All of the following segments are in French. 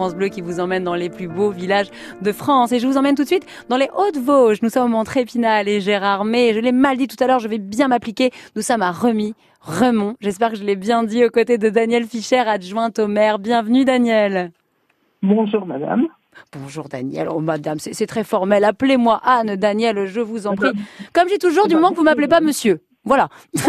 France Bleu qui vous emmène dans les plus beaux villages de France. Et je vous emmène tout de suite dans les Hautes-Vosges. Nous sommes en Trépinal et Gérard Mais. Je l'ai mal dit tout à l'heure, je vais bien m'appliquer. Nous sommes à Remy, Remont. J'espère que je l'ai bien dit aux côtés de Daniel Fischer, adjointe au maire. Bienvenue Daniel. Bonjour madame. Bonjour Daniel. Oh madame, c'est très formel. Appelez-moi Anne, Daniel, je vous en prie. Comme j'ai toujours, du moment que vous m'appelez pas monsieur. Voilà.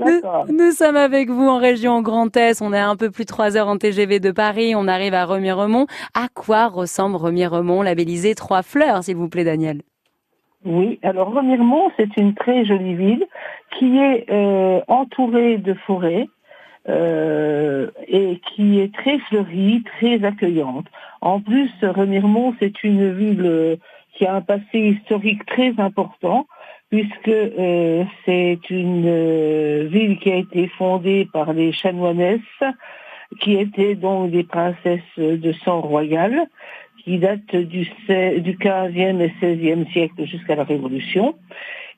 nous, nous, sommes avec vous en région Grand Est. On est un peu plus de 3 heures en TGV de Paris. On arrive à Remiremont. À quoi ressemble Remiremont, labellisé Trois Fleurs, s'il vous plaît, Daniel Oui, alors Remiremont, c'est une très jolie ville qui est euh, entourée de forêts. Euh, et qui est très fleurie, très accueillante. En plus, Remiremont, c'est une ville qui a un passé historique très important puisque euh, c'est une euh, ville qui a été fondée par les chanoinesses, qui étaient donc des princesses de sang royal, qui datent du, du 15e et 16e siècle jusqu'à la Révolution,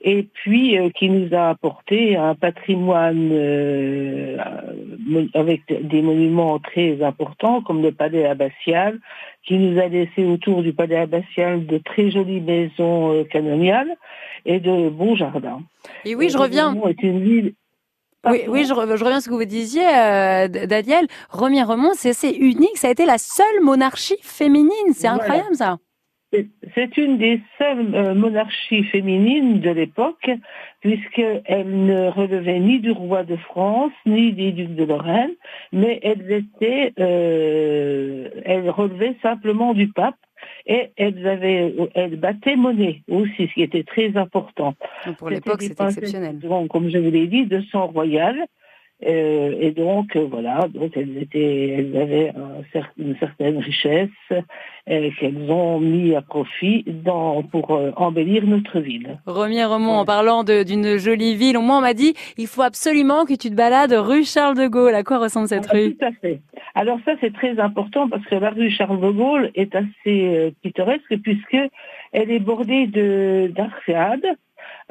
et puis euh, qui nous a apporté un patrimoine avec des monuments très importants comme le palais abbatial, qui nous a laissé autour du palais abbatial de très jolies maisons canoniales et de beaux jardins. Et oui, je reviens. Est une ville oui, oui je, reviens à ce que vous disiez, euh, Daniel. Remont, c'est unique. Ça a été la seule monarchie féminine. C'est incroyable, ça. C'est une des seules euh, monarchies féminines de l'époque, puisqu'elle ne relevait ni du roi de France, ni des ducs de Lorraine, mais elle était, euh, elle relevait simplement du pape et elles avaient, elles battaient monnaie aussi, ce qui était très important. Pour l'époque, c'était exceptionnel. Comme je vous l'ai dit, de sang royal. Euh, et donc euh, voilà, donc elles étaient, elles avaient une certaine richesse euh, qu'elles ont mis à profit dans, pour embellir notre ville. Romier Remont, en parlant d'une jolie ville, moi on m'a dit il faut absolument que tu te balades rue Charles de Gaulle. À quoi ressemble cette ah, rue? Tout à fait. Alors ça c'est très important parce que la rue Charles de Gaulle est assez pittoresque puisque elle est bordée de d'arcades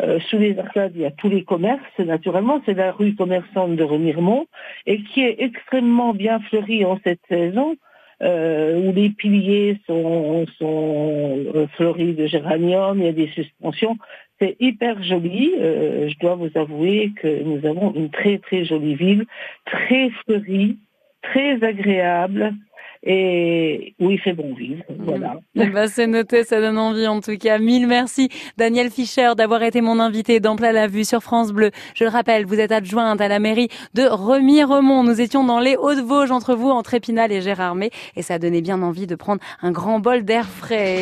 euh, sous les arcades, il y a tous les commerces, naturellement, c'est la rue commerçante de Remiremont, et qui est extrêmement bien fleurie en cette saison, euh, où les piliers sont, sont euh, fleuris de géranium, il y a des suspensions. C'est hyper joli. je dois vous avouer que nous avons une très très jolie ville, très fleurie, très agréable et où il fait bon vivre. Voilà. Eh ben, c'est noté, ça donne envie en tout cas. Mille merci Daniel Fischer d'avoir été mon invité dans Plat la Vue sur France Bleu. Je le rappelle, vous êtes adjointe à la mairie de Remiremont. Nous étions dans les Hauts-de-Vosges entre vous, entre Épinal et Gérardmer et ça donnait bien envie de prendre un grand bol d'air frais.